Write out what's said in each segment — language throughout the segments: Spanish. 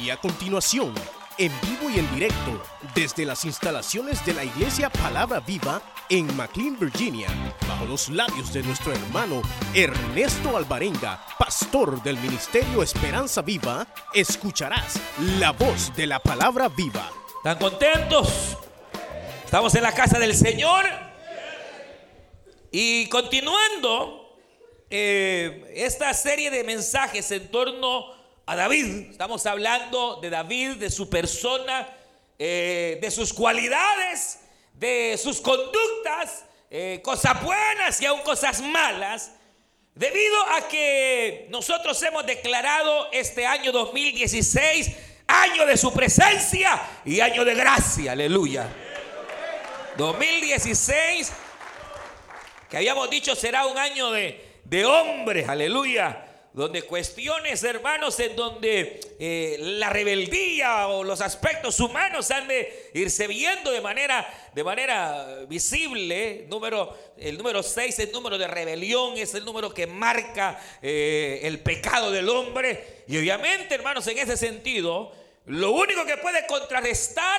Y a continuación, en vivo y en directo, desde las instalaciones de la Iglesia Palabra Viva en McLean, Virginia, bajo los labios de nuestro hermano Ernesto Alvarenga, pastor del Ministerio Esperanza Viva, escucharás la voz de la Palabra Viva. ¿Están contentos? Estamos en la casa del Señor. Y continuando eh, esta serie de mensajes en torno a David. Estamos hablando de David, de su persona, eh, de sus cualidades, de sus conductas, eh, cosas buenas y aún cosas malas. Debido a que nosotros hemos declarado este año 2016 año de su presencia y año de gracia, aleluya. 2016, que habíamos dicho será un año de, de hombres, aleluya donde cuestiones, hermanos, en donde eh, la rebeldía o los aspectos humanos han de irse viendo de manera, de manera visible. Número, el número 6 es el número de rebelión, es el número que marca eh, el pecado del hombre. Y obviamente, hermanos, en ese sentido, lo único que puede contrarrestar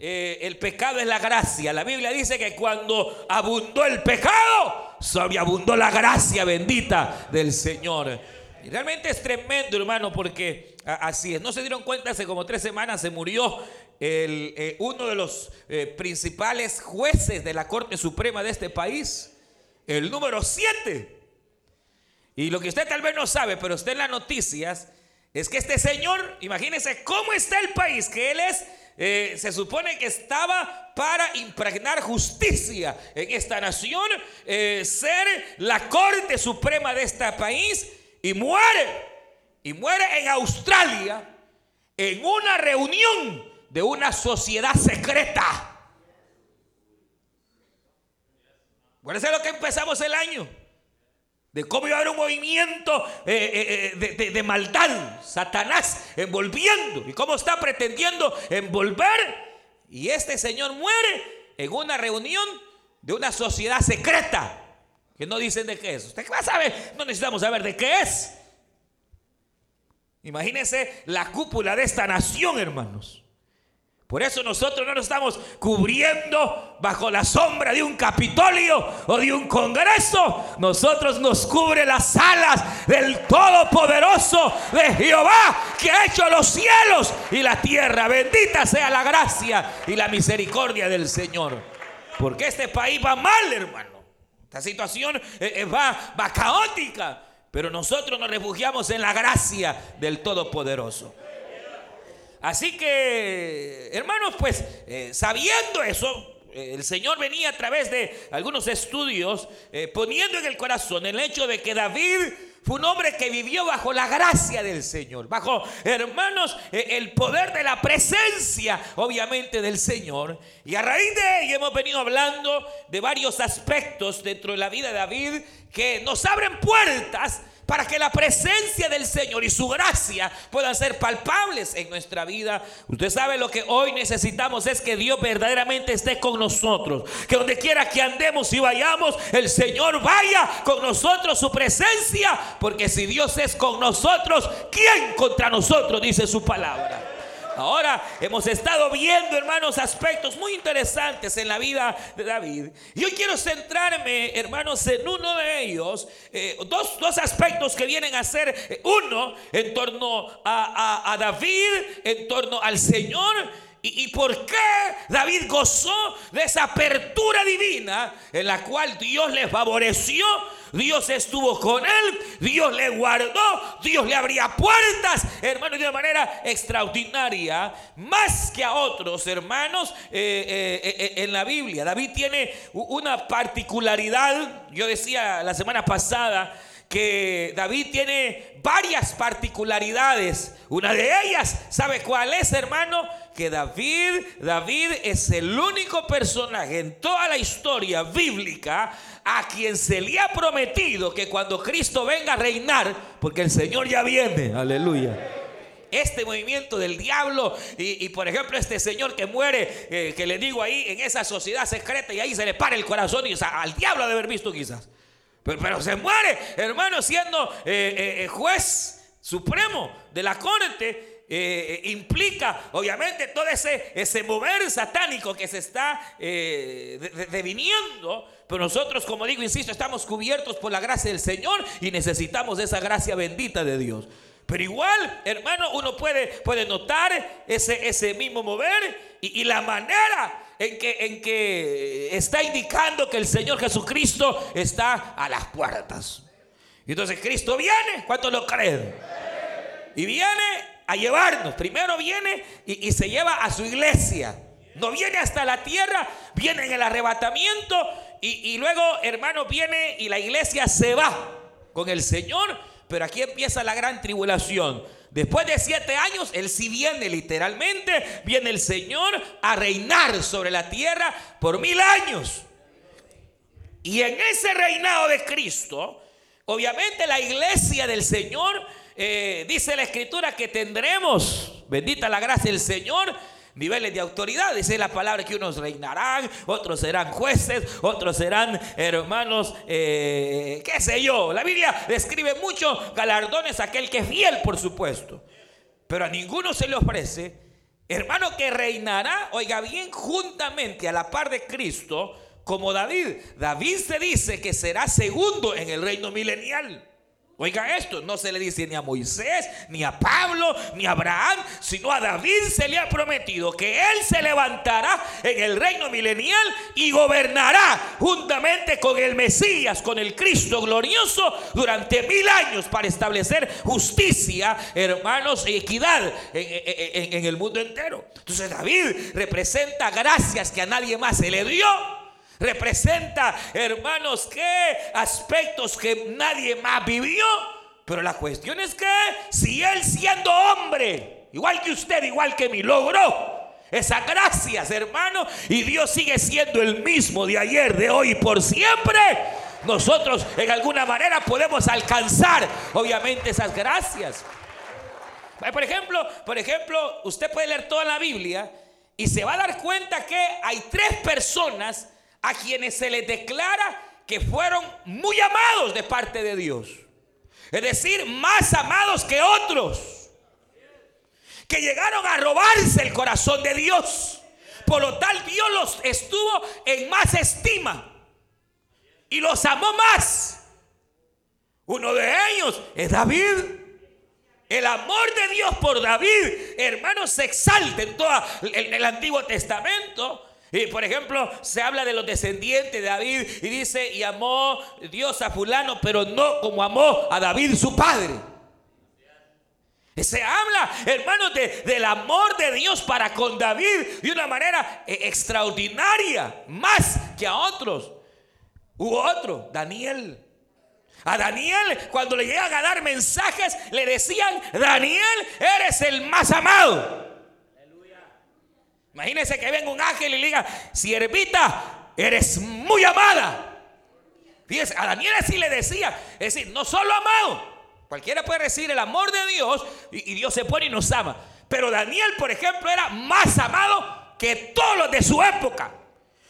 eh, el pecado es la gracia. La Biblia dice que cuando abundó el pecado, sobreabundó la gracia bendita del Señor realmente es tremendo, hermano, porque así es. No se dieron cuenta, hace como tres semanas se murió el, eh, uno de los eh, principales jueces de la Corte Suprema de este país, el número siete. Y lo que usted tal vez no sabe, pero usted en las noticias, es que este señor, imagínese cómo está el país, que él es, eh, se supone que estaba para impregnar justicia en esta nación, ser la Corte Suprema de este país y muere. Y muere en Australia en una reunión de una sociedad secreta. Bueno, eso es lo que empezamos el año. De cómo iba a haber un movimiento eh, eh, eh, de, maldad, Satanás envolviendo. Y cómo está pretendiendo envolver. Y este señor muere en una reunión de una sociedad secreta que no dicen de qué es. Usted va a saber, no necesitamos saber de qué es. Imagínense la cúpula de esta nación, hermanos. Por eso nosotros no nos estamos cubriendo bajo la sombra de un capitolio o de un congreso. Nosotros nos cubre las alas del Todopoderoso de Jehová que ha hecho los cielos y la tierra. Bendita sea la gracia y la misericordia del Señor. Porque este país va mal, hermano. Esta situación eh, eh, va, va caótica, pero nosotros nos refugiamos en la gracia del Todopoderoso. Así que, hermanos, pues eh, sabiendo eso, el Señor venía a través de algunos estudios poniendo en el corazón el hecho de que David fue un hombre que vivió bajo la gracia del Señor, bajo, hermanos, eh, el poder de la presencia, obviamente, del Señor. Y a raíz de ello hemos venido hablando de varios aspectos dentro de la vida de David que nos abren puertas para que la presencia del Señor y su gracia puedan ser palpables en nuestra vida. Usted sabe lo que hoy necesitamos es que Dios verdaderamente esté con nosotros. Que donde quiera que andemos y vayamos, el Señor vaya con nosotros su presencia. Porque si Dios es con nosotros, ¿quién contra nosotros? Dice su palabra. Ahora hemos estado viendo, hermanos, aspectos muy interesantes en la vida de David. Y hoy quiero centrarme, hermanos, en uno de ellos, eh, dos, aspectos que vienen a ser eh, uno en torno a, David, en torno al Señor. ¿Y, ¿Y, por qué David gozó de esa apertura divina en la cual Dios le favoreció Dios estuvo con él, Dios le guardó, Dios le abría puertas, hermanos, de una manera extraordinaria, más que a otros hermanos eh, eh, eh, en la Biblia. David tiene una particularidad, yo decía la semana pasada, que David tiene varias particularidades. Una de ellas, ¿sabe cuál es, hermano? Que David, David es el único personaje en toda la historia bíblica a quien se le ha prometido que cuando Cristo venga a reinar, porque el Señor ya viene, aleluya este movimiento del diablo y, por ejemplo este señor que muere, eh, que le digo ahí en esa sociedad secreta y ahí se le para el corazón y al diablo de haber visto quizás. Pero, se muere, hermano, siendo eh, eh, juez supremo de la corte eh, implica, obviamente, todo ese, ese mover satánico que se está eh, deviniendo. Pero nosotros, como digo, insisto, estamos cubiertos por la gracia del Señor y necesitamos esa gracia bendita de Dios. Pero igual, hermano, uno puede, puede notar ese, ese mismo mover y la manera en que, en que está indicando que el Señor Jesucristo está a las puertas. Y entonces Cristo viene, ¿cuántos lo creen? Y viene a llevarnos. Primero viene y, se lleva a su iglesia. No viene hasta la tierra, viene en el arrebatamiento y, y luego, hermano, viene y la iglesia se va con el Señor. Pero aquí empieza la gran tribulación. Después de siete años, Él sí viene literalmente, viene el Señor a reinar sobre la tierra por mil años. Y en ese reinado de Cristo, obviamente la iglesia del Señor eh, dice la escritura que tendremos, bendita la gracia del Señor, niveles de autoridad. Dice la palabra que unos reinarán, otros serán jueces, otros serán hermanos, eh, qué sé yo. La Biblia describe muchos galardones a aquel que es fiel, por supuesto. Pero a ninguno se le ofrece, hermano, que reinará, oiga bien, juntamente a la par de Cristo, como David. David se dice que será segundo en el reino milenial. Oiga esto, no se le dice ni a Moisés, ni a Pablo, ni a Abraham, sino a David se le ha prometido que él se levantará en el reino milenial y gobernará juntamente con el Mesías, con el Cristo glorioso durante mil años para establecer justicia, hermanos, y equidad en, en el mundo entero. Entonces David representa gracias que a nadie más se le dio Representa, hermanos, qué aspectos que nadie más vivió. Pero la cuestión es que si él siendo hombre, igual que usted, igual que mí, logró esas gracias, hermano, y Dios sigue siendo el mismo de ayer, de hoy y por siempre, nosotros en alguna manera podemos alcanzar, obviamente, esas gracias. Por ejemplo, por ejemplo, usted puede leer toda la Biblia y se va a dar cuenta que hay tres personas a quienes se les declara que fueron muy amados de parte de Dios. Es decir, más amados que otros. Que llegaron a robarse el corazón de Dios. Por lo tal, Dios los estuvo en más estima. Y los amó más. Uno de ellos es David. El amor de Dios por David, hermanos, se exalta en todo el Antiguo Testamento. Y por ejemplo, se habla de los descendientes de David y dice, y amó Dios a fulano, pero no como amó a David su padre. Se habla, hermanos, del amor de Dios para con David de una manera eh, extraordinaria, más que a otros. Hubo otro, Daniel. A Daniel, cuando le llegan a dar mensajes, le decían, Daniel, eres el más amado. Imagínense que venga un ángel y le diga, siervita, eres muy amada. Fíjense, a Daniel así le decía, es decir, no solo amado, cualquiera puede decir el amor de Dios y, Dios se pone y nos ama. Pero Daniel, por ejemplo, era más amado que todos los de su época.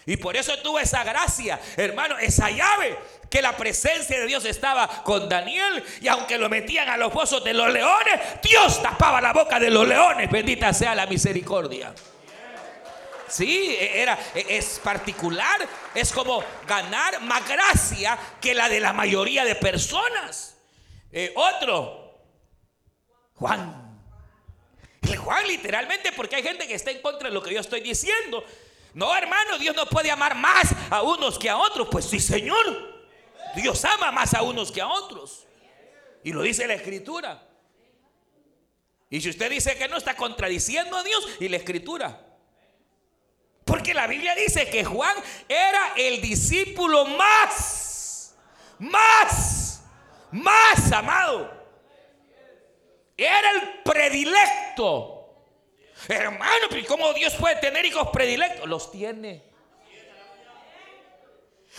Y por eso tuvo esa gracia, hermano, esa llave, que la presencia de Dios estaba con Daniel. Y aunque lo metían a los pozos de los leones, Dios tapaba la boca de los leones. Bendita sea la misericordia. Sí, e, era, e, es particular. Es como ganar más gracia que la de la mayoría de personas. Eh, otro, Juan. El Juan literalmente porque hay gente que está en contra de lo que yo estoy diciendo. No, hermano, Dios no puede amar más a unos que a otros. Pues sí, Señor. Dios ama más a unos que a otros. Y lo dice la escritura. Y si usted dice que no está contradiciendo a Dios y la escritura. Porque la Biblia dice que Juan era el discípulo más, más, más amado. Era el predilecto. Hermano, ¿cómo Dios puede tener hijos predilectos? Los tiene.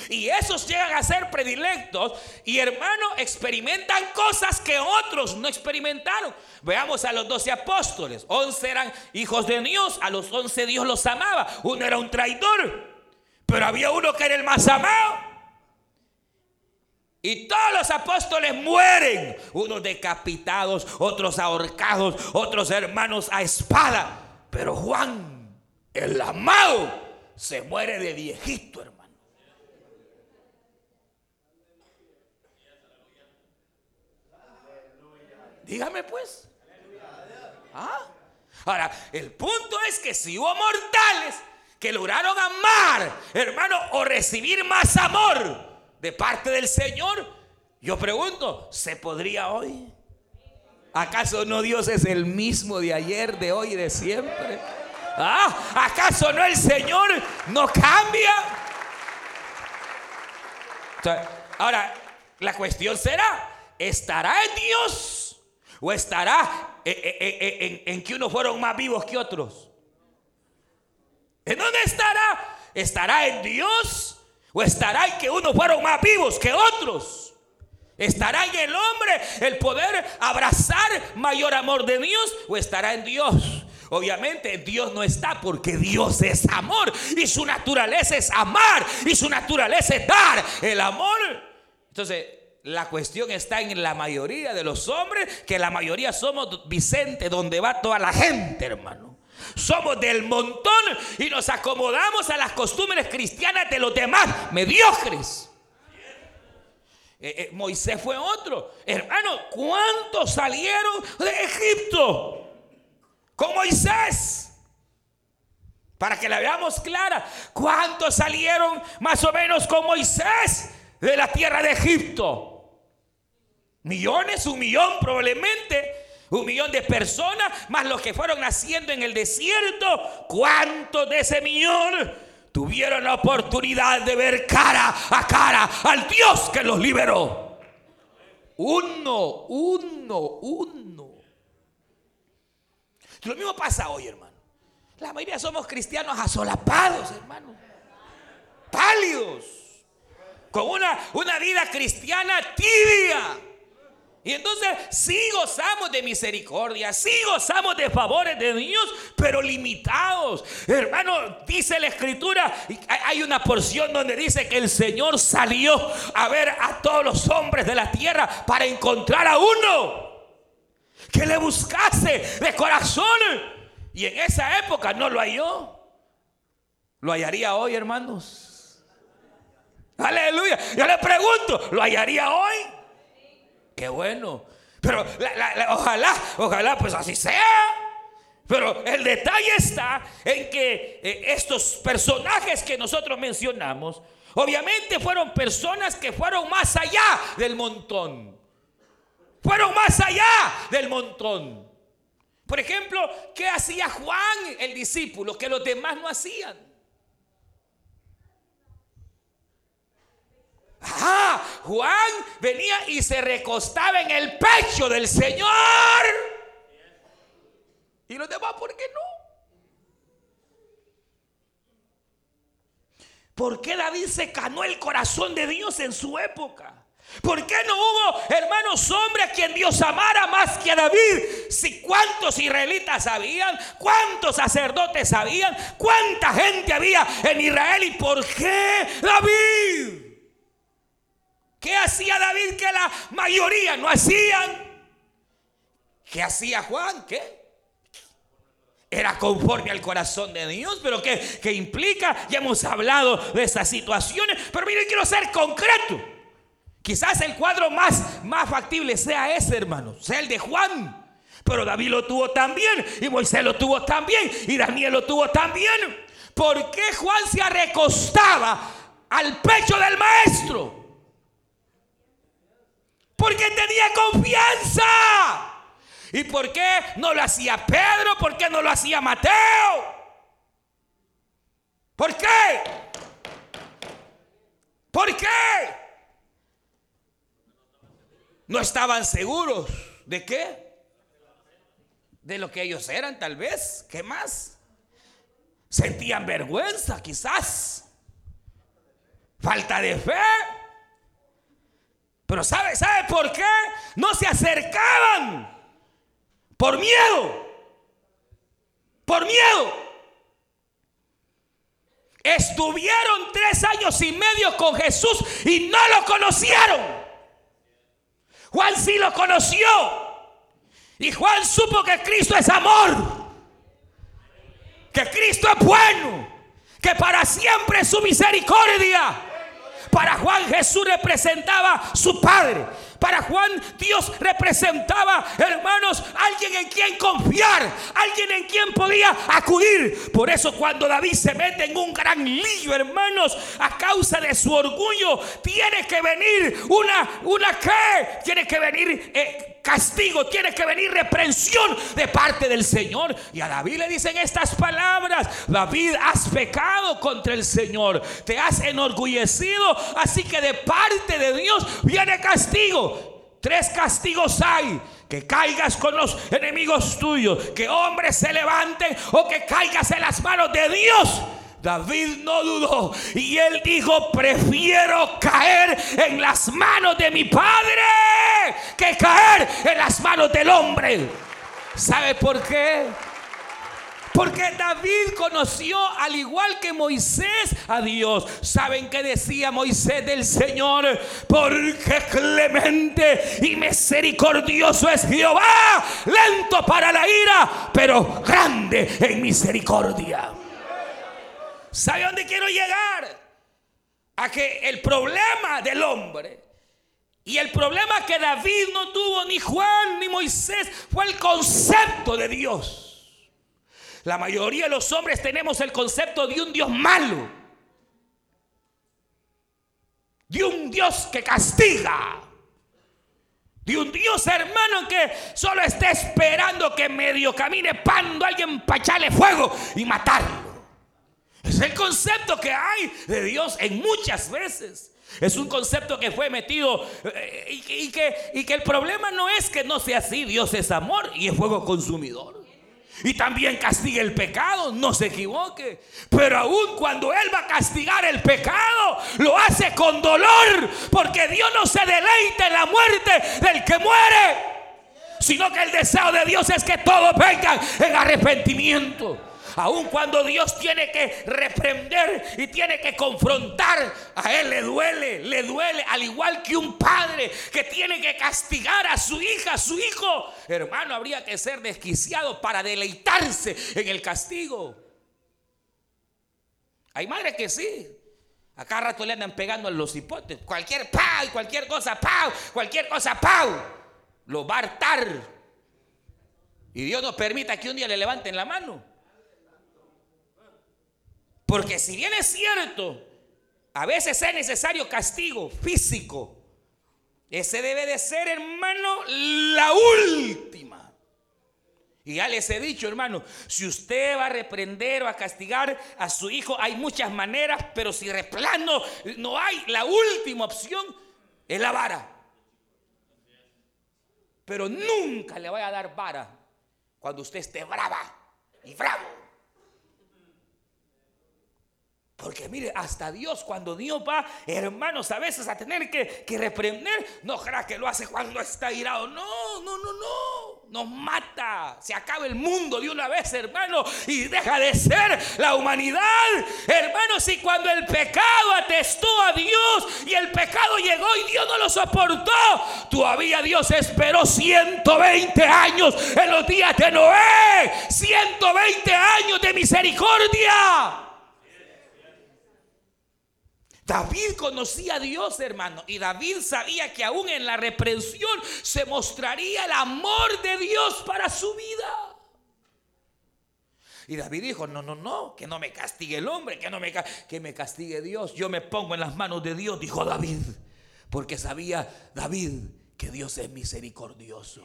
Y esos llegan a ser predilectos y hermano experimentan cosas que otros no experimentaron. Veamos a los doce apóstoles. Once eran hijos de Dios, a los once Dios los amaba. Uno era un traidor, pero había uno que era el más amado. Y todos los apóstoles mueren, unos decapitados, otros ahorcados, otros hermanos a espada. Pero Juan, el amado, se muere de viejito, hermano. Dígame pues. ¿Ah? Ahora, el punto es que si hubo mortales que lograron amar, hermano, o recibir más amor de parte del Señor, yo pregunto, ¿se podría hoy? ¿Acaso no Dios es el mismo de ayer, de hoy y de siempre? ¿Ah? ¿Acaso no el Señor no cambia? ahora, la cuestión será, ¿estará en Dios o estará en, en, en que unos fueron más vivos que otros? ¿En dónde estará? ¿Estará en Dios ¿O estará en que unos fueron más vivos que otros? ¿Estará en el hombre el poder abrazar mayor amor de Dios? ¿O estará en Dios? Obviamente Dios no está porque Dios es amor y su naturaleza es amar y su naturaleza es dar el amor. Entonces, la cuestión está en la mayoría de los hombres, que la mayoría somos Vicente, donde va toda la gente, hermano. Somos del montón y nos acomodamos a las costumbres cristianas de los demás, mediocres. Eh, eh, Moisés fue otro. Hermano, ¿cuántos salieron de Egipto con Moisés? Para que la veamos clara. ¿Cuántos salieron más o menos con Moisés de la tierra de Egipto? Millones, un millón probablemente. Un millón de personas, más los que fueron naciendo en el desierto. ¿Cuántos de ese millón tuvieron la oportunidad de ver cara a cara al Dios que los liberó? Uno, uno, uno. Lo mismo pasa hoy, hermano. La mayoría somos cristianos asolapados, hermano. Pálidos. Con una, una vida cristiana tibia. Y entonces sí gozamos de misericordia, sí gozamos de favores de Dios, pero limitados. Hermano, dice la escritura, hay una porción donde dice que el Señor salió a ver a todos los hombres de la tierra para encontrar a uno que le buscase de corazón. Y en esa época no lo halló. ¿Lo hallaría hoy, hermanos? Aleluya. Yo le pregunto, ¿lo hallaría hoy? Qué bueno. Pero ojalá, ojalá, pues así sea. Pero el detalle está en que eh, estos personajes que nosotros mencionamos, obviamente fueron personas que fueron más allá del montón. Fueron más allá del montón. Por ejemplo, ¿qué hacía Juan, el discípulo, que los demás no hacían? Juan venía y se recostaba en el pecho del Señor. Y los demás, ¿por qué no? ¿Por qué David se canó el corazón de Dios en su época? ¿Por qué no hubo, hermanos, hombres a quien Dios amara más que a David? Si cuántos israelitas sabían, cuántos sacerdotes sabían, cuánta gente había en Israel y por qué David. ¿Qué hacía David que la mayoría no hacían? ¿Qué hacía Juan? ¿Qué? Era conforme al corazón de Dios, pero ¿qué, implica? Ya hemos hablado de esas situaciones, pero mire, quiero ser concreto. Quizás el cuadro más, más factible sea ese, hermano, sea el de Juan. Pero David lo tuvo también, y Moisés lo tuvo también, y Daniel lo tuvo también. ¿Por qué Juan se recostaba al pecho del maestro? Porque tenía confianza. ¿Y por qué no lo hacía Pedro? ¿Por qué no lo hacía Mateo? ¿Por qué? ¿Por qué? No estaban seguros. ¿De qué? De lo que ellos eran, tal vez. ¿Qué más? Sentían vergüenza, quizás. Falta de fe. Pero ¿sabe, ¿sabe por qué? No se acercaban. Por miedo. Por miedo. Estuvieron tres años y medio con Jesús y no lo conocieron. Juan sí lo conoció. Y Juan supo que Cristo es amor. Que Cristo es bueno. Que para siempre es su misericordia. Para Juan Jesús representaba su Padre. Para Juan Dios representaba, hermanos, alguien en quien confiar, alguien en quien podía acudir. Por eso cuando David se mete en un gran lío, hermanos, a causa de su orgullo, tiene que venir una, una qué, tiene que venir eh, castigo, tiene que venir reprensión de parte del Señor. Y a David le dicen estas palabras, David, has pecado contra el Señor, te has enorgullecido, así que de parte de Dios viene castigo. Tres castigos hay. Que caigas con los enemigos tuyos. Que hombres se levanten o que caigas en las manos de Dios. David no dudó y él dijo, prefiero caer en las manos de mi padre que caer en las manos del hombre. ¿Sabe por qué? Porque David conoció al igual que Moisés a Dios. ¿Saben qué decía Moisés del Señor? Porque clemente y misericordioso es Jehová, lento para la ira, pero grande en misericordia. ¿Sabe dónde quiero llegar? A que el problema del hombre y el problema que David no tuvo, ni Juan, ni Moisés, fue el concepto de Dios. La mayoría de los hombres tenemos el concepto de un Dios malo. De un Dios que castiga. De un Dios hermano que solo está esperando que medio camine pando alguien para echarle fuego y matarlo. Es el concepto que hay de Dios en muchas veces. Es un concepto que fue metido eh, y, que, el problema no es que no sea así. Dios es amor y es fuego consumidor. Y también castiga el pecado, no se equivoque. Pero aún cuando Él va a castigar el pecado, lo hace con dolor. Porque Dios no se deleita en la muerte del que muere. Sino que el deseo de Dios es que todos vengan en arrepentimiento. Aun cuando Dios tiene que reprender y tiene que confrontar, a Él le duele, le duele, al igual que un padre que tiene que castigar a su hija, a su hijo. Hermano, habría que ser desquiciado para deleitarse en el castigo. Hay madres que sí. Acá rato le andan pegando a los hipotes. Cualquier pau, cualquier cosa, pau, cualquier cosa, pau. Lo va a hartar. Y Dios no permita que un día le levanten la mano. Porque si bien es cierto, a veces es necesario castigo físico, ese debe de ser, hermano, la última. Y ya les he dicho, hermano, si usted va a reprender o a castigar a su hijo, hay muchas maneras, pero si replano no hay, la última opción es la vara. Pero nunca le voy a dar vara cuando usted esté brava y bravo. Porque mire, hasta Dios, cuando Dios va, hermanos, a veces a tener que, que reprender, no creas que lo hace cuando está irado. No, no, no, no. Nos mata. Se acaba el mundo de una vez, hermano. Y deja de ser la humanidad. Hermanos, y cuando el pecado atestó a Dios y el pecado llegó y Dios no lo soportó, todavía Dios esperó 120 años en los días de Noé. 120 años de misericordia. David conocía a Dios, hermano, y David sabía que aún en la reprensión se mostraría el amor de Dios para su vida. Y David dijo, no, no, no, que no me castigue el hombre, que no me, que me castigue Dios. Yo me pongo en las manos de Dios, dijo David, porque sabía David que Dios es misericordioso.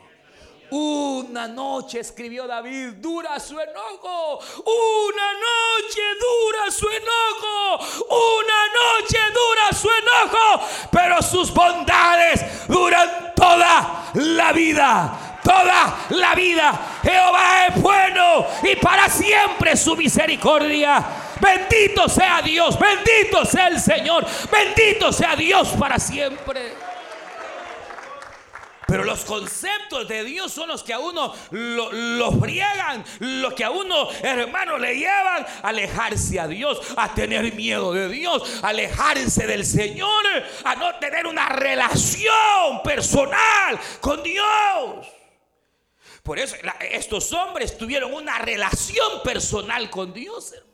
Una noche, escribió David, dura su enojo. Una noche dura su enojo. Una noche dura su enojo. Pero sus bondades duran toda la vida. Toda la vida. Jehová es bueno y para siempre su misericordia. Bendito sea Dios. Bendito sea el Señor. Bendito sea Dios para siempre. Pero los conceptos de Dios son los que a uno lo, lo friegan, los que a uno, hermano, le llevan a alejarse a Dios, a tener miedo de Dios, a alejarse del Señor, a no tener una relación personal con Dios. Por eso estos hombres tuvieron una relación personal con Dios, hermano.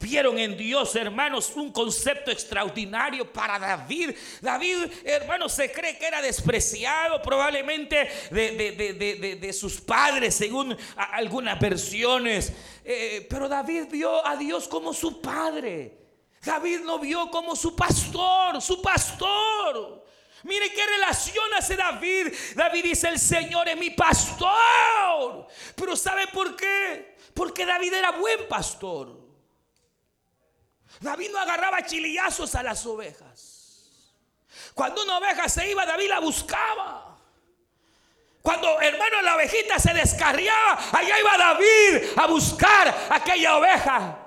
Vieron en Dios, hermanos, un concepto extraordinario para David. David, hermanos, se cree que era despreciado probablemente de, sus padres, según algunas versiones. Eh, pero David vio a Dios como su padre. David lo vio como su pastor, su pastor. Mire qué relación hace David. David dice, el Señor es mi pastor. Pero ¿sabe por qué? Porque David era buen pastor. David no agarraba chilillazos a las ovejas. Cuando una oveja se iba, David la buscaba. Cuando hermano la ovejita se descarriaba, allá iba David a buscar aquella oveja.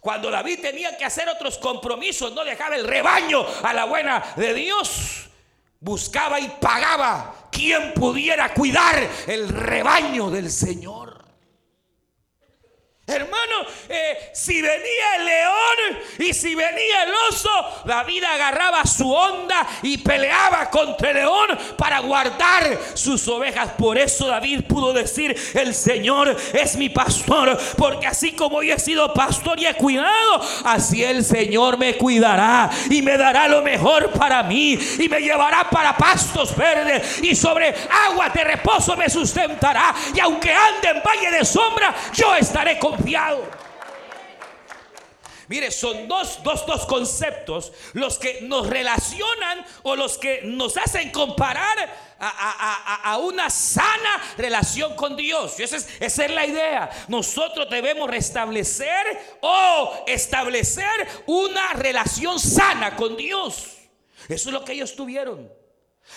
Cuando David tenía que hacer otros compromisos, no dejaba el rebaño a la buena de Dios. Buscaba y pagaba quien pudiera cuidar el rebaño del Señor. Hermano, eh, si venía el león y si venía el oso, David agarraba su onda y peleaba contra el león para guardar sus ovejas. Por eso David pudo decir, el Señor es mi pastor, porque así como yo he sido pastor y he cuidado, así el Señor me cuidará y me dará lo mejor para mí y me llevará para pastos verdes y sobre agua de reposo me sustentará. Y aunque ande en valle de sombra, yo estaré con Mire, son dos, dos, dos conceptos los que nos relacionan o los que nos hacen comparar a, una sana relación con Dios. Esa es, esa es la idea. Nosotros debemos restablecer o establecer una relación sana con Dios. Eso es lo que ellos tuvieron.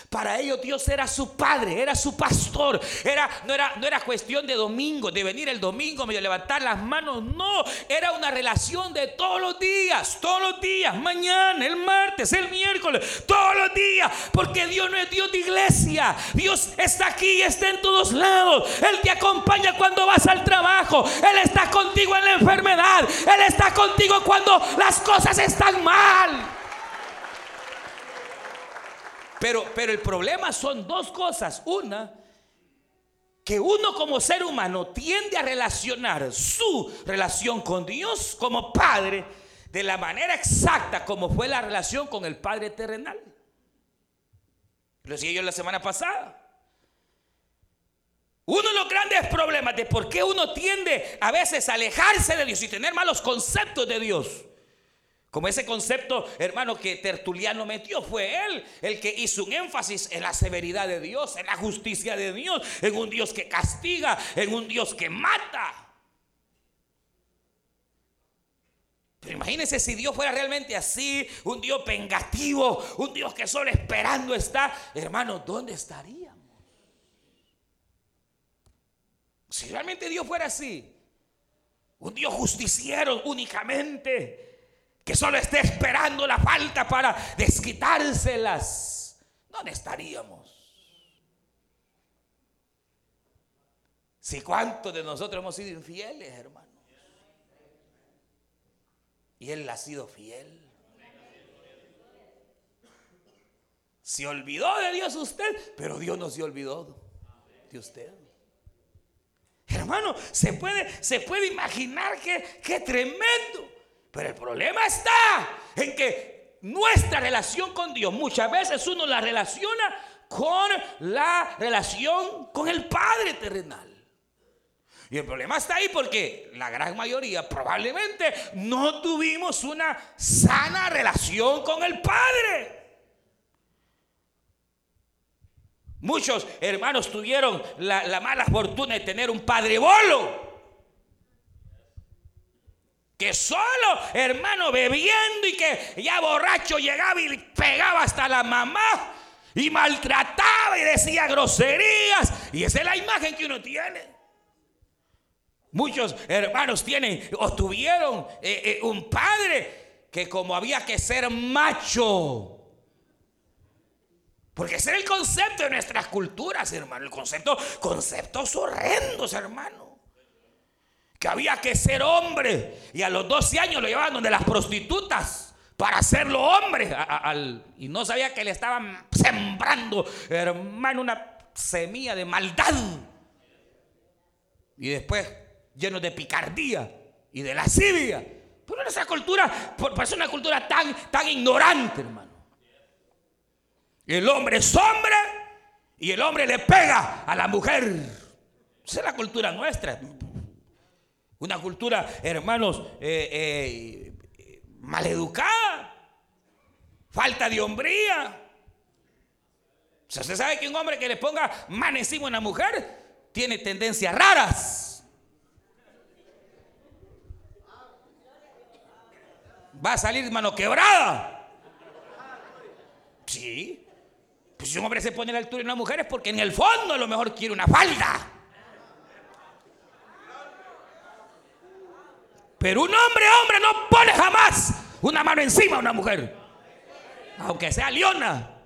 Para ellos Dios era su padre, era su pastor. Era, no, era, no era cuestión de domingo, de venir el domingo, medio levantar las manos. No, era una relación de todos los días, todos los días, mañana, el martes, el miércoles, todos los días. Porque Dios no es Dios de iglesia. Dios está aquí está en todos lados. Él te acompaña cuando vas al trabajo. Él está contigo en la enfermedad. Él está contigo cuando las cosas están mal. Pero, pero el problema son dos cosas. Una, que uno como ser humano tiende a relacionar su relación con Dios como Padre de la manera exacta como fue la relación con el Padre terrenal. Lo decía yo la semana pasada. Uno de los grandes problemas de por qué uno tiende a veces a alejarse de Dios y tener malos conceptos de Dios como ese concepto, hermano, que Tertuliano metió, fue él el que hizo un énfasis en la severidad de Dios, en la justicia de Dios, en un Dios que castiga, en un Dios que mata. Pero imagínense si Dios fuera realmente así, un Dios vengativo, un Dios que solo esperando está. Hermano, ¿dónde estaríamos? Si realmente Dios fuera así, un Dios justiciero únicamente, que solo esté esperando la falta para desquitárselas, ¿dónde estaríamos? Si cuántos de nosotros hemos sido infieles, hermano. Y Él ha sido fiel. Se olvidó de Dios usted, pero Dios no se olvidó de usted. Hermano, se puede, se puede imaginar que, qué tremendo. Pero el problema está en que nuestra relación con Dios muchas veces uno la relaciona con la relación con el Padre terrenal. Y el problema está ahí porque la gran mayoría probablemente no tuvimos una sana relación con el Padre. Muchos hermanos tuvieron la, la mala fortuna de tener un padre bolo. Que solo, hermano, bebiendo y que ya borracho llegaba y pegaba hasta la mamá y maltrataba y decía groserías. Y esa es la imagen que uno tiene. Muchos hermanos tienen o tuvieron eh, eh, un padre que como había que ser macho, Porque ese era el concepto de nuestras culturas, hermano. El concepto, conceptos horrendos, hermano. Que había que ser hombre. Y a los 12 años lo llevaban donde las prostitutas para hacerlo hombre. y no sabía que le estaban sembrando, hermano, una semilla de maldad. Y después lleno de picardía y de lascivia. Pero esa cultura, parece una cultura tan, tan ignorante, hermano. El hombre es hombre y el hombre le pega a la mujer. Esa es la cultura nuestra. Una cultura, hermanos, eh, eh, maleducada. Falta de hombría. O sea, ¿Usted sabe que un hombre que le ponga mano encima a una mujer tiene tendencias raras? Va a salir mano quebrada. Sí. Pues si un hombre se pone a la altura de una mujer es porque en el fondo a lo mejor quiere una falda. Pero un hombre, hombre, no pone jamás una mano encima a una mujer. Aunque sea leona.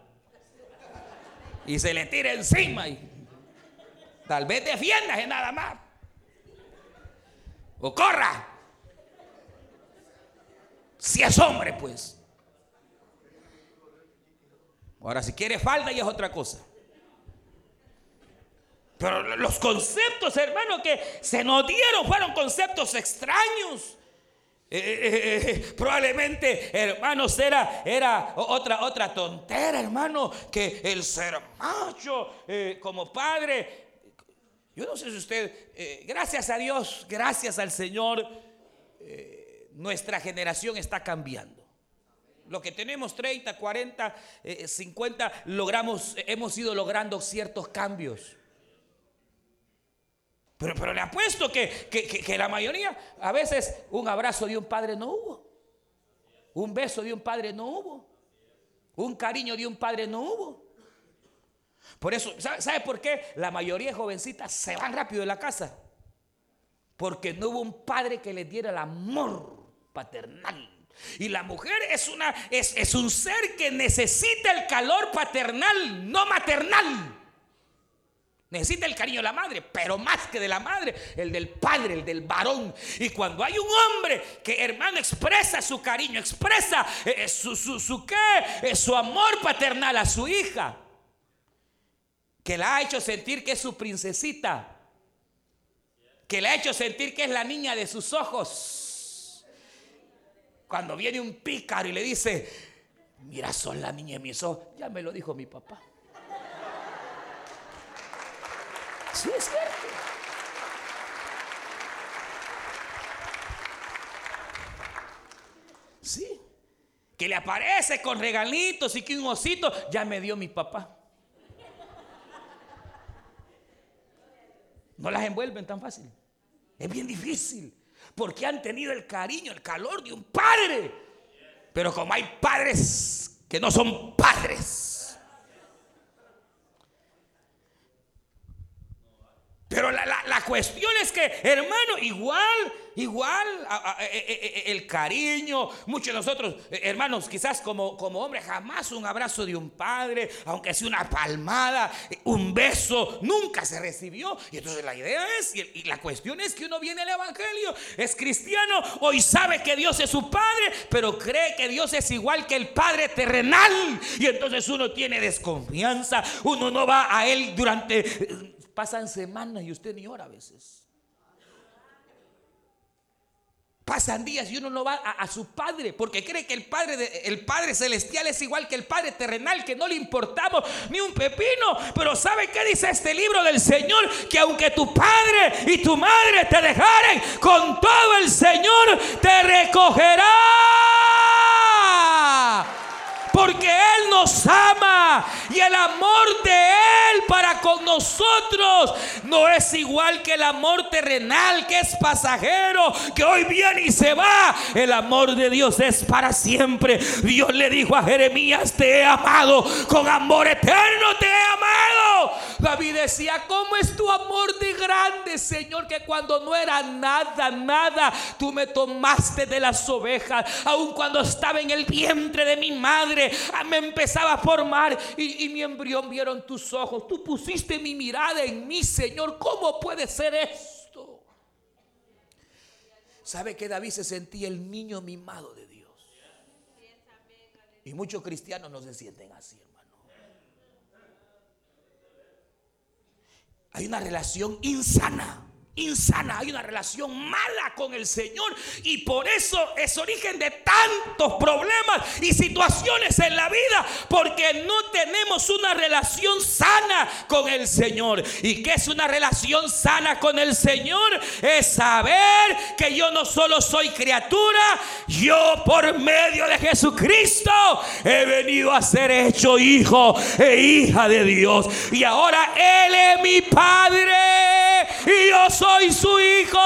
Y se le tire encima. Y tal vez defiendas en nada más. O corra. Si es hombre, pues. Ahora, si quiere falda, ya es otra cosa. Pero los conceptos, hermano, que se nos dieron fueron conceptos extraños. Eh, eh, eh, probablemente, hermanos, era, era otra, otra tontera, hermano, que el ser macho como padre. Yo no sé si usted, gracias a Dios, gracias al Señor, nuestra generación está cambiando. Lo que tenemos 30, 40, 50, logramos, hemos ido logrando ciertos cambios. Pero, pero le apuesto que, que, que, la mayoría, a veces un abrazo de un padre no hubo. Un beso de un padre no hubo. Un cariño de un padre no hubo. Por eso, ¿sabe, ¿sabe por qué la mayoría de jovencitas se van rápido de la casa? Porque no hubo un padre que les diera el amor paternal. Y la mujer es, una, es, es un ser que necesita el calor paternal, no maternal. Necesita el cariño de la madre, pero más que de la madre, el del padre, el del varón. Y cuando hay un hombre que hermano expresa su cariño, expresa eh, eh, su, su, ¿qué? Eh, su amor paternal a su hija, que la ha hecho sentir que es su princesita, que le ha hecho sentir que es la niña de sus ojos cuando viene un pícaro y le dice, mira, son la niña de mis ojos, ya me lo dijo mi papá. Sí, es cierto. Sí. Que le aparece con regalitos y que un osito, ya me dio mi papá. No las envuelven tan fácil. Es bien difícil porque han tenido el cariño, el calor de un padre. Pero como hay padres que no son padres. Pero la, la cuestión es que, hermano, igual Igual e, e, e, el cariño, muchos de nosotros, hermanos, quizás como, como hombre, jamás un abrazo de un padre, aunque sea una palmada, un beso, nunca se recibió. Y entonces la idea es, y la cuestión es que uno viene al Evangelio, es cristiano, hoy sabe que Dios es su Padre, pero cree que Dios es igual que el Padre terrenal. Y entonces uno tiene desconfianza, uno no va a Él durante, pasan semanas y usted ni ora a veces. Pasan días y uno no va a, su padre porque cree que el padre, el padre celestial es igual que el padre terrenal, que no le importamos ni un pepino. Pero ¿sabe qué dice este libro del Señor? Que aunque tu padre y tu madre te dejaren, con todo el Señor te recogerá porque Él nos ama y el amor de Él para con nosotros no es igual que el amor terrenal que es pasajero, que hoy viene y se va. El amor de Dios es para siempre. Dios le dijo a Jeremías, te he amado, con amor eterno te he amado. David decía, ¿cómo es tu amor de grande, Señor? Que cuando no era nada, nada, tú me tomaste de las ovejas, aun cuando estaba en el vientre de mi madre ah, me empezaba a formar y, y mi embrión vieron tus ojos. Tú pusiste mi mirada en mí, Señor. ¿Cómo puede ser esto? ¿Sabe que David se sentía el niño mimado de Dios? Y muchos cristianos no se sienten así, hermano. Hay una relación insana insana, hay una relación mala con el Señor y por eso es origen de tantos problemas y situaciones en la vida, porque no tenemos una relación sana con el Señor. ¿Y qué es una relación sana con el Señor? Es saber que yo no solo soy criatura, yo por medio de Jesucristo he venido a ser hecho hijo e hija de Dios. Y ahora Él es mi Padre y yo soy soy su hijo.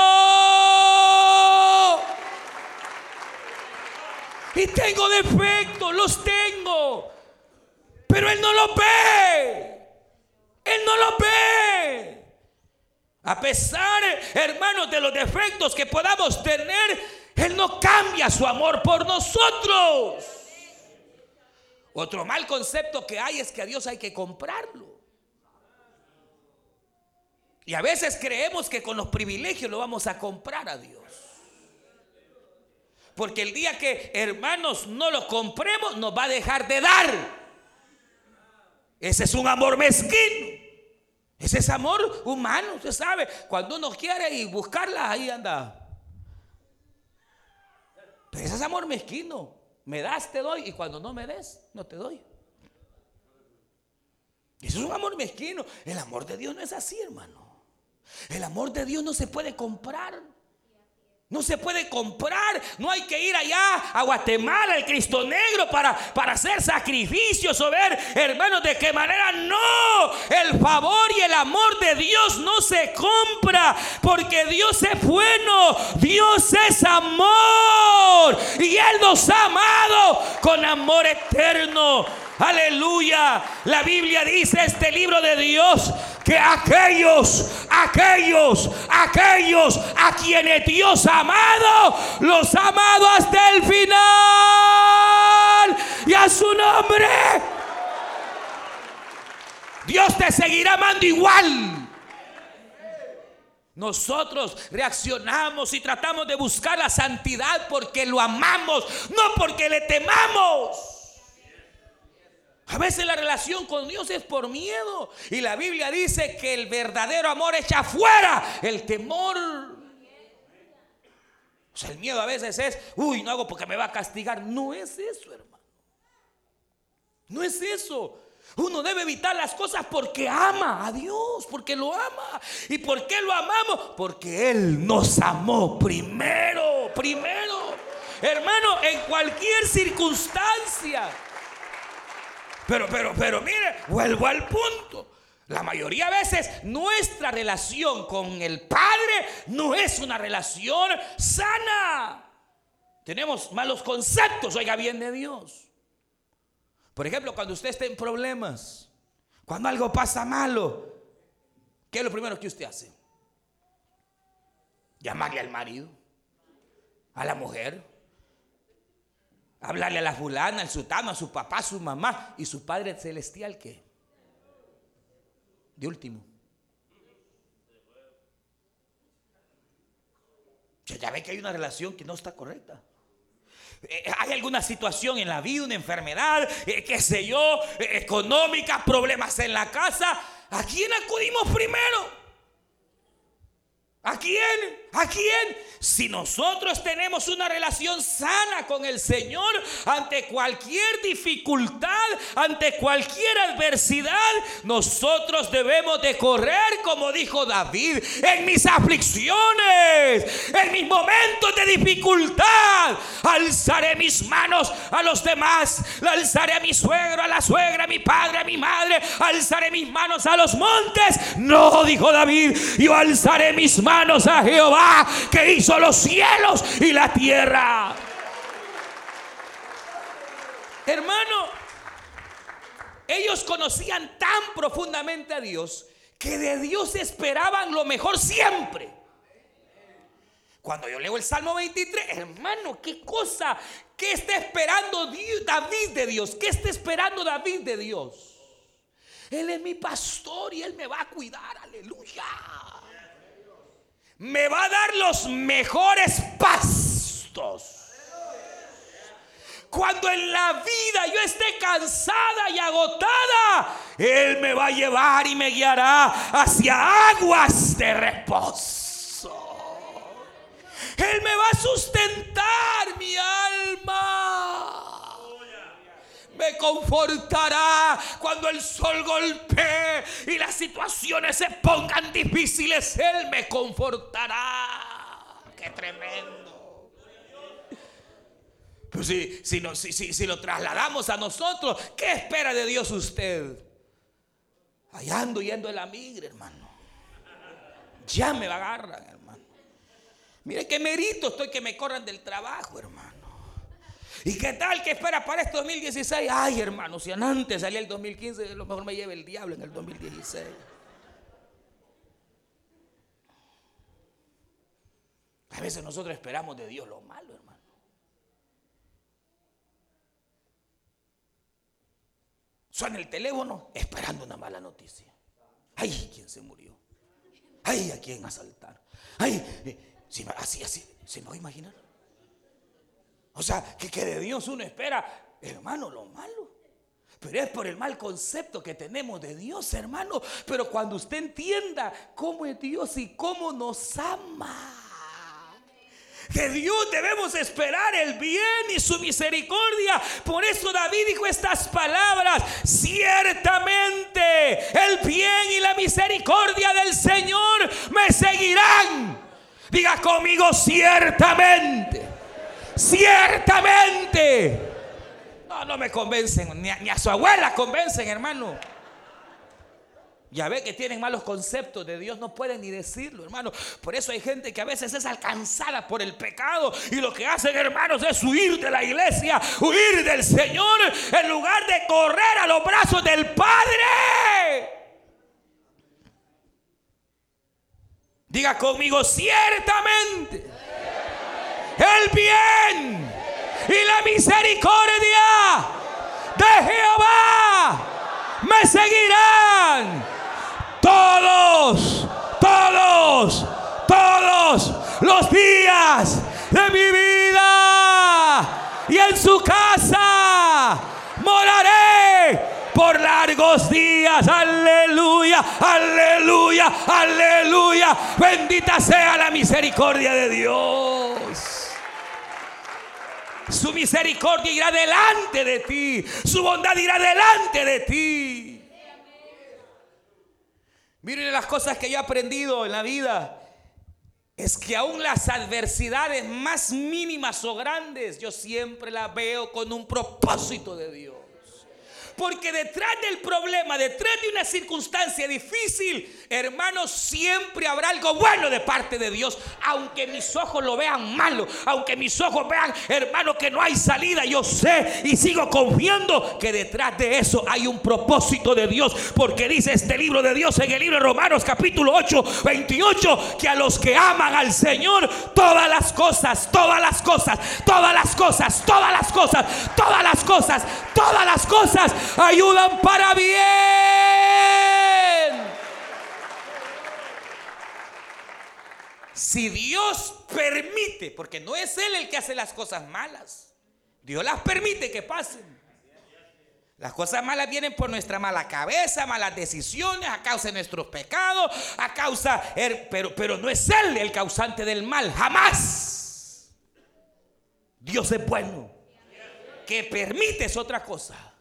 Y tengo defectos, los tengo. Pero Él no lo ve. Él no lo ve. A pesar, hermanos, de los defectos que podamos tener, Él no cambia su amor por nosotros. Otro mal concepto que hay es que a Dios hay que comprarlo. Y a veces creemos que con los privilegios lo vamos a comprar a Dios. Porque el día que hermanos no lo compremos nos va a dejar de dar. Ese es un amor mezquino. Ese es amor humano, usted sabe. Cuando uno quiere y buscarla, ahí anda. Pero ese es amor mezquino. Me das, te doy. Y cuando no me des, no te doy. Eso es un amor mezquino. El amor de Dios no es así, hermano. El amor de Dios no se puede comprar. No se puede comprar. No hay que ir allá a Guatemala, al Cristo Negro, para, para hacer sacrificios o ver, hermanos, de qué manera. No, el favor y el amor de Dios no se compra. Porque Dios es bueno. Dios es amor. Y Él nos ha amado con amor eterno. Aleluya. La Biblia dice este libro de Dios que aquellos, aquellos, aquellos a quienes Dios ha amado, los ha amado hasta el final. Y a su nombre, Dios te seguirá amando igual. Nosotros reaccionamos y tratamos de buscar la santidad porque lo amamos, no porque le temamos. A veces la relación con Dios es por miedo. Y la Biblia dice que el verdadero amor echa fuera el temor. O sea, el miedo a veces es, uy, no hago porque me va a castigar. No es eso, hermano. No es eso. Uno debe evitar las cosas porque ama a Dios, porque lo ama. ¿Y por qué lo amamos? Porque Él nos amó primero, primero. Hermano, en cualquier circunstancia. Pero, pero, pero mire, vuelvo al punto. La mayoría de veces nuestra relación con el Padre no es una relación sana. Tenemos malos conceptos, oiga bien de Dios. Por ejemplo, cuando usted está en problemas, cuando algo pasa malo, ¿qué es lo primero que usted hace? Llamarle al marido, a la mujer, hablarle a la fulana, al sutano, a su papá, a su mamá y su Padre Celestial que de último. Ya ve que hay una relación que no está correcta. Eh, hay alguna situación en la vida, una enfermedad, eh, qué sé yo, eh, económica, problemas en la casa. ¿A quién acudimos primero? ¿A quién? ¿A quién? Si nosotros tenemos una relación sana con el Señor, ante cualquier dificultad, ante cualquier adversidad, nosotros debemos de correr, como dijo David, en mis aflicciones, en mis momentos de dificultad. Alzaré mis manos a los demás, alzaré a mi suegro, a la suegra, a mi padre, a mi madre, alzaré mis manos a los montes. No, dijo David, yo alzaré mis manos a Jehová que hizo los cielos y la tierra. Hermano, ellos conocían tan profundamente a Dios que de Dios esperaban lo mejor siempre. Cuando yo leo el Salmo 23, hermano, qué cosa, qué está esperando David de Dios, qué está esperando David de Dios. Él es mi pastor y él me va a cuidar, aleluya. Me va a dar los mejores pastos. Cuando en la vida yo esté cansada y agotada, Él me va a llevar y me guiará hacia aguas de reposo. Él me va a sustentar mi alma. Me confortará cuando el sol golpee y las situaciones se pongan difíciles. Él me confortará. Qué tremendo. Pues si, si, si, lo trasladamos a nosotros, ¿qué espera de Dios usted? Allá ando yendo en la hermano. Ya me agarran, hermano. Mire qué merito estoy que me corran del trabajo, hermano. ¿Y qué tal que espera para este 2016? Ay, hermano, si antes salía el 2015, a lo mejor me lleve el diablo en el 2016. A veces nosotros esperamos de Dios lo malo, hermano. Suena el teléfono esperando una mala noticia. Ay, ¿quién se murió? Ay, ¿a quién asaltar? Ay, eh, así, así, ¿se me va a imaginar? O sea, que, que de Dios uno espera, hermano, lo malo. Pero es por el mal concepto que tenemos de Dios, hermano. Pero cuando usted entienda cómo es Dios y cómo nos ama. De Dios debemos esperar el bien y su misericordia. Por eso David dijo estas palabras. Ciertamente el bien y la misericordia del Señor me seguirán. Diga conmigo ciertamente. Ciertamente. No, no me convencen. Ni a, ni a su abuela convencen, hermano. Ya ve que tienen malos conceptos de Dios, no pueden ni decirlo, hermano. Por eso hay gente que a veces es alcanzada por el pecado y lo que hacen, hermanos, es huir de la iglesia, huir del Señor en lugar de correr a los brazos del Padre. Diga conmigo, ciertamente, el bien y la misericordia de Jehová me seguirán todos, todos, todos los días de mi vida. Y en su casa moraré por largos días. Aleluya, aleluya, aleluya. Bendita sea la misericordia de Dios. Su misericordia irá delante de ti. Su bondad irá delante de ti. Miren las cosas que yo he aprendido en la vida. Es que aún las adversidades más mínimas o grandes, yo siempre las veo con un propósito de Dios. Porque detrás del problema, detrás de una circunstancia difícil, hermanos, siempre habrá algo bueno de parte de Dios. Aunque mis ojos lo vean malo, aunque mis ojos vean, hermano, que no hay salida, yo sé y sigo confiando que detrás de eso hay un propósito de Dios. Porque dice este libro de Dios en el libro de Romanos capítulo 8, 28, que a los que aman al Señor, todas las cosas, todas las cosas, todas las cosas, todas las cosas, todas las cosas, todas las cosas ayudan para bien. Si Dios permite, porque no es Él el que hace las cosas malas, Dios las permite que pasen. Las cosas malas vienen por nuestra mala cabeza, malas decisiones, a causa de nuestros pecados, a causa, pero, pero no es Él el causante del mal, jamás. Dios es bueno. Que permite es otra cosa.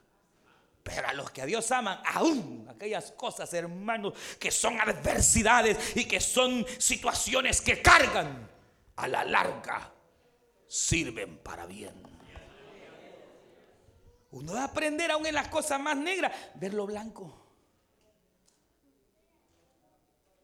Pero a los que a Dios aman, aún aquellas cosas, hermanos, que son adversidades y que son situaciones que cargan, a la larga sirven para bien. Uno va a aprender aún en las cosas más negras, ver lo blanco.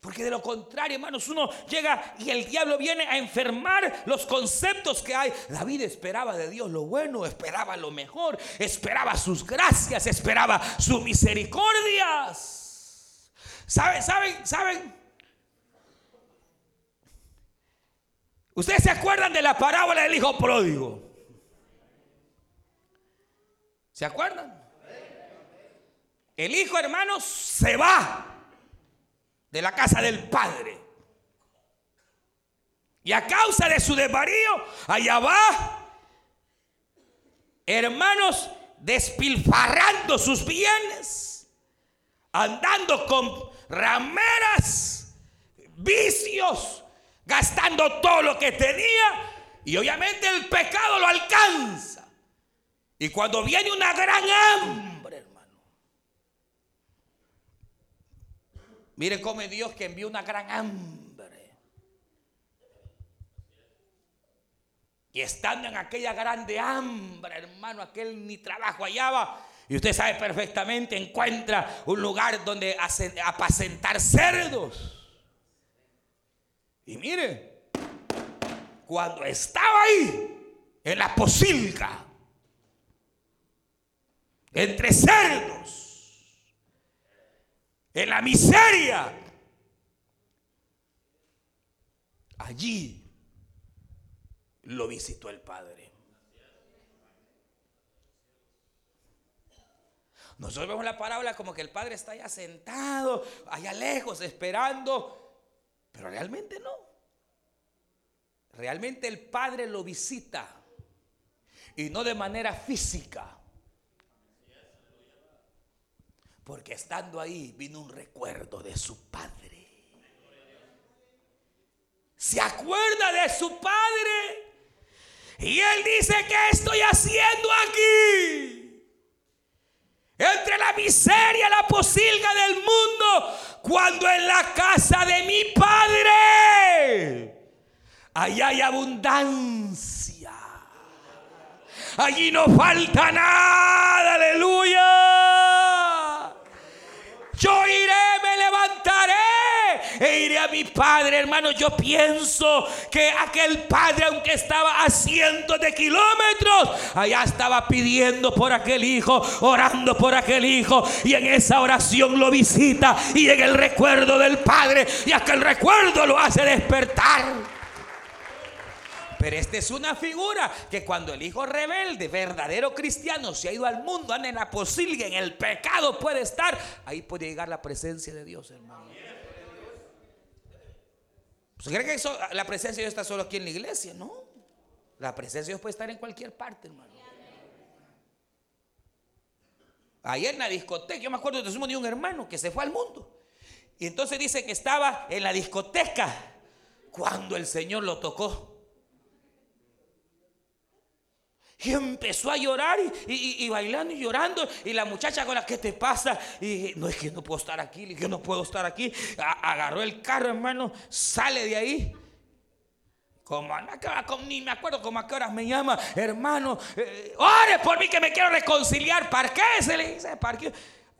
Porque de lo contrario, hermanos, uno llega y el diablo viene a enfermar los conceptos que hay. David esperaba de Dios lo bueno, esperaba lo mejor, esperaba sus gracias, esperaba sus misericordias. ¿Saben? ¿Saben? ¿Saben? Ustedes se acuerdan de la parábola del hijo pródigo. ¿Se acuerdan? El hijo hermano se va de la casa del padre. Y a causa de su desvarío, allá va, hermanos, despilfarrando sus bienes, andando con rameras, vicios, gastando todo lo que tenía. Y obviamente el pecado lo alcanza. Y cuando viene una gran hambre, hermano. Mire cómo Dios que envió una gran hambre. Y estando en aquella grande hambre, hermano, aquel ni trabajo hallaba. Y usted sabe perfectamente, encuentra un lugar donde apacentar cerdos. Y mire, cuando estaba ahí, en la posilga, entre cerdos, en la miseria, allí lo visitó el Padre. Nosotros vemos la parábola como que el Padre está allá sentado, allá lejos, esperando, pero realmente no. Realmente el Padre lo visita y no de manera física. Porque estando ahí vino un recuerdo de su Padre. Se acuerda de su Padre y él dice, ¿qué estoy haciendo aquí? Entre la miseria, la posilga del mundo, cuando en la casa de mi Padre, allá hay abundancia. Allí no falta nada, aleluya. Yo iré, me levantaré e iré a mi padre, hermano. Yo pienso que aquel padre, aunque estaba a cientos de kilómetros, allá estaba pidiendo por aquel hijo, orando por aquel hijo, y en esa oración lo visita y en el recuerdo del padre, y aquel recuerdo lo hace despertar. Pero esta es una figura que cuando el hijo rebelde, verdadero cristiano, se ha ido al mundo, anda en la posible, en el pecado puede estar, ahí puede llegar la presencia de Dios, hermano. ¿Se cree que la presencia de Dios está solo aquí en la iglesia? No. La presencia de Dios puede estar en cualquier parte, hermano. Ayer en la discoteca, yo me acuerdo de un hermano que se fue al mundo. Y entonces dice que estaba en la discoteca cuando el Señor lo tocó. Y empezó a llorar y, bailando y llorando. Y la muchacha con la que te pasa. Y no es que no puedo estar aquí, que no puedo estar aquí. agarró el carro, hermano, sale de ahí. Como, ni me acuerdo como a qué horas me llama, hermano, eh, ore por mí que me quiero reconciliar. ¿Para qué? Se le dice, ¿para qué?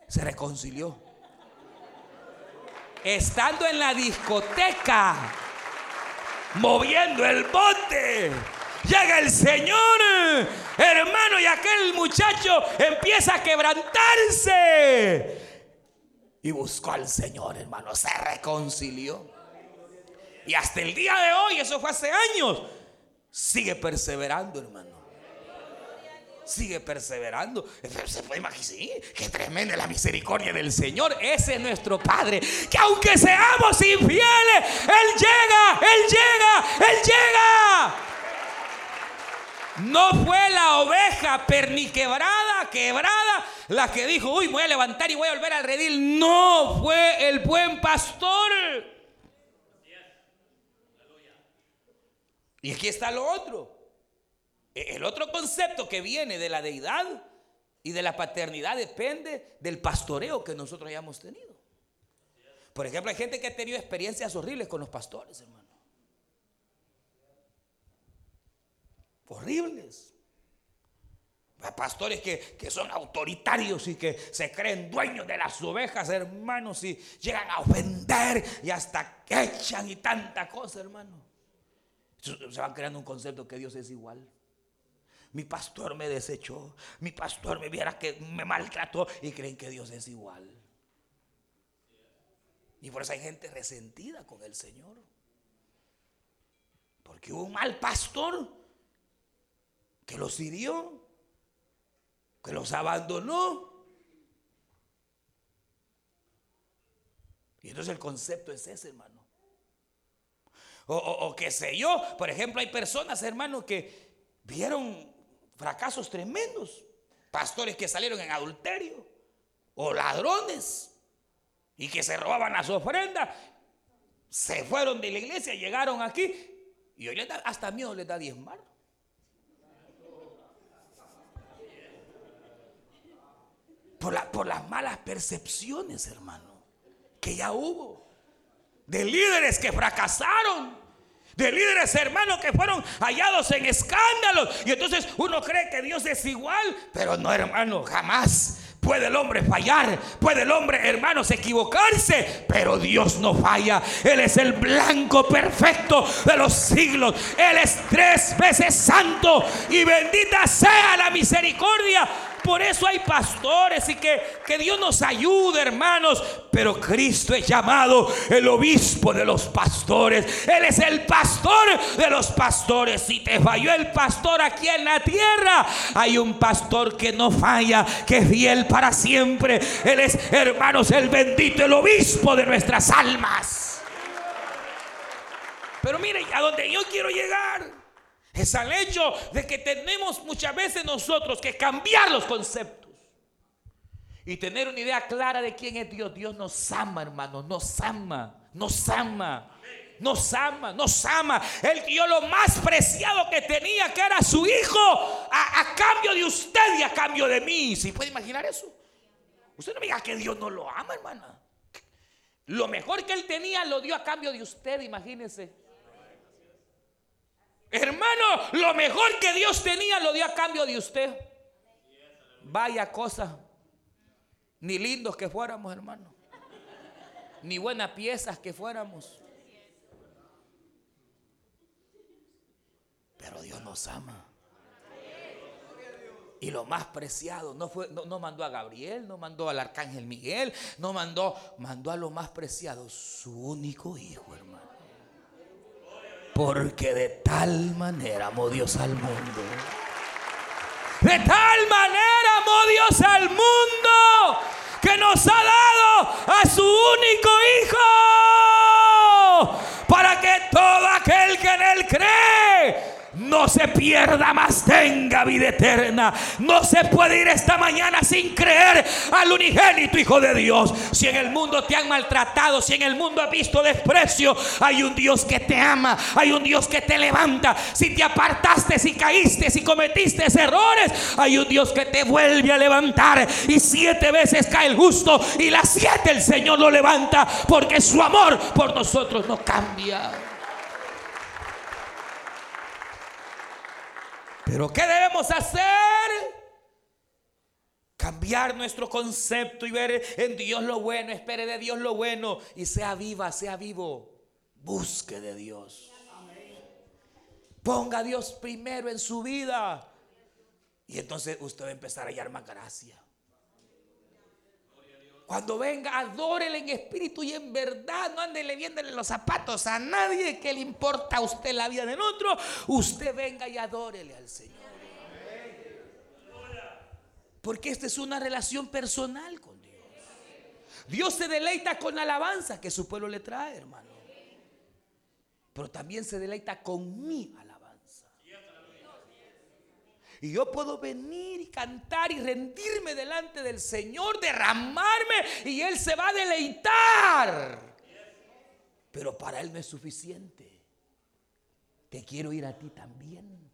Se reconcilió. Estando en la discoteca, moviendo el bote. Llega el Señor, hermano, y aquel muchacho empieza a quebrantarse. Y buscó al Señor, hermano, se reconcilió. Y hasta el día de hoy, eso fue hace años, sigue perseverando, hermano. Sigue perseverando. Se puede imaginar, sí, qué tremenda la misericordia del Señor. Ese es nuestro Padre. Que aunque seamos infieles, Él llega, Él llega, Él llega. No fue la oveja perniquebrada, quebrada, la que dijo, uy, voy a levantar y voy a volver al redil. No, fue el buen pastor. Y aquí está lo otro. E, el otro concepto que viene de la deidad y de la paternidad depende del pastoreo que nosotros hayamos tenido. Por ejemplo, hay gente que ha tenido experiencias horribles con los pastores, hermano. Horribles. Pastores que, son autoritarios y que se creen dueños de las ovejas, hermanos, y llegan a ofender y hasta que echan y tanta cosa, hermano. Se van creando un concepto que Dios es igual. Mi pastor me desechó, mi pastor me viera que me maltrató y creen que Dios es igual. Y por eso hay gente resentida con el Señor Porque hubo un mal pastor que los hirió, que los abandonó. Y entonces el concepto es ese, hermano. O, o, qué sé yo, por ejemplo, hay personas, hermano, que vieron fracasos tremendos. Pastores que salieron en adulterio o ladrones y que se robaban las ofrendas. Se fueron de la iglesia, llegaron aquí y hoy hasta miedo les da diezmar. Por, la, por las malas percepciones, hermano, que ya hubo. De líderes que fracasaron. De líderes hermanos que fueron hallados en escándalos. Y entonces uno cree que Dios es igual. Pero no, hermano, jamás. Puede el hombre fallar, puede el hombre, hermanos, equivocarse, pero Dios no falla. Él es el blanco perfecto de los siglos. Él es tres veces santo y bendita sea la misericordia por eso hay pastores y que, que Dios nos ayude, hermanos. Pero Cristo es llamado el obispo de los pastores. Él es el pastor de los pastores. Si te falló el pastor aquí en la tierra, hay un pastor que no falla, que es fiel para siempre. Él es, hermanos, el bendito, el obispo de nuestras almas. Pero mire, a donde yo quiero llegar es al hecho de que tenemos muchas veces nosotros que cambiar los conceptos y tener una idea clara de quién es Dios. Dios nos ama, hermanos, nos ama, nos ama. Nos ama, nos ama. Él dio lo más preciado que tenía, que era su hijo, a, cambio de usted y a cambio de mí. ¿Se puede imaginar eso? Usted no me diga que Dios no lo ama, hermana. Lo mejor que él tenía lo dio a cambio de usted, imagínese. Hermano, lo mejor que Dios tenía lo dio a cambio de usted. Vaya cosa. Ni lindos que fuéramos, hermano. Ni buenas piezas que fuéramos. Pero Dios nos ama. Y lo más preciado, no, fue, no, no, mandó a Gabriel, no mandó al arcángel Miguel, no mandó, mandó a lo más preciado, su único hijo, hermano. Porque de tal manera amó Dios al mundo. De tal manera amó Dios al mundo que nos ha dado a su único hijo se pierda más, tenga vida eterna. No se puede ir esta mañana sin creer al unigénito Hijo de Dios. Si en el mundo te han maltratado, si en el mundo has visto desprecio, hay un Dios que te ama, hay un Dios que te levanta. Si te apartaste, si caíste, si cometiste errores, hay un Dios que te vuelve a levantar. Y siete veces cae el justo y las siete el Señor lo levanta porque su amor por nosotros no cambia. Pero ¿qué debemos hacer? Cambiar nuestro concepto y ver en Dios lo bueno, espere de Dios lo bueno y sea viva, sea vivo. Busque de Dios. Ponga a Dios primero en su vida. Y entonces usted va a empezar a hallar más gracia. Cuando venga, adórele en espíritu y en verdad. No andele viéndole los zapatos a nadie que le importa a usted la vida del otro. Usted venga y adórele al Señor. Porque esta es una relación personal con Dios. Dios se deleita con la alabanza que su pueblo le trae, hermano. Pero también se deleita con mi alabanza. Y yo puedo venir y cantar y rendirme delante del Señor, derramarme y Él se va a deleitar. Pero para Él no es suficiente. Te quiero ir a ti también.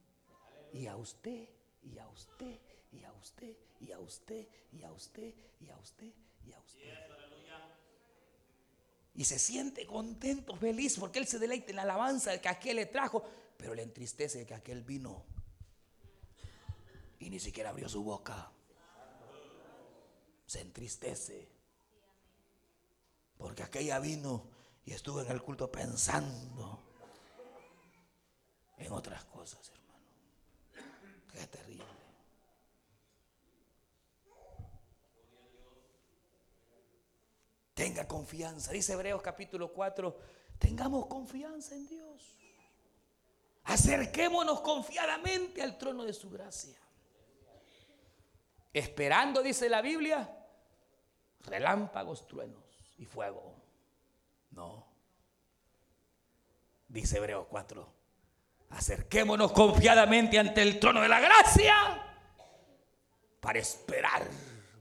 Y a usted, y a usted, y a usted, y a usted, y a usted, y a usted, y a usted. Y se siente contento, feliz, porque Él se deleita en la alabanza de que aquel le trajo, pero le entristece de que aquel vino y ni siquiera abrió su boca. Se entristece. Porque aquella vino y estuvo en el culto pensando en otras cosas, hermano. Qué terrible. Tenga confianza. Dice Hebreos capítulo 4, tengamos confianza en Dios. Acerquémonos confiadamente al trono de su gracia. Esperando, dice la Biblia, relámpagos, truenos y fuego. No. Dice Hebreo 4. Acerquémonos confiadamente ante el trono de la gracia para esperar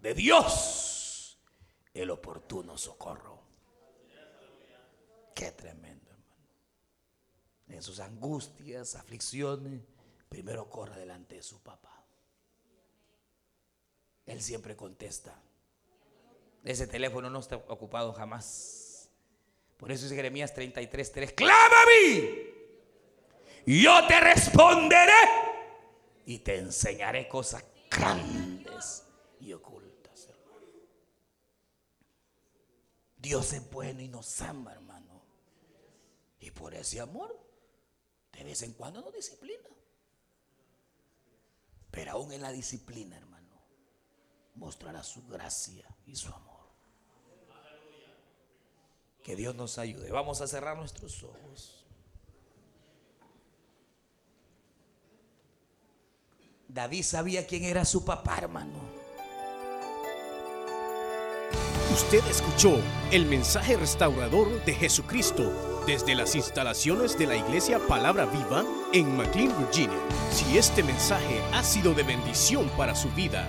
de Dios el oportuno socorro. Qué tremendo, hermano. En sus angustias, aflicciones, primero corre delante de su papá. Él siempre contesta. Ese teléfono no está ocupado jamás. Por eso dice Jeremías 33, 3, clama a mí. Yo te responderé y te enseñaré cosas grandes y ocultas, hermano. Dios es bueno y nos ama, hermano. Y por ese amor, de vez en cuando nos disciplina. Pero aún en la disciplina, hermano, mostrará su gracia y su amor. Que Dios nos ayude. Vamos a cerrar nuestros ojos. David sabía quién era su papá, hermano. Usted escuchó el mensaje restaurador de Jesucristo desde las instalaciones de la iglesia Palabra Viva en McLean, Virginia. Si este mensaje ha sido de bendición para su vida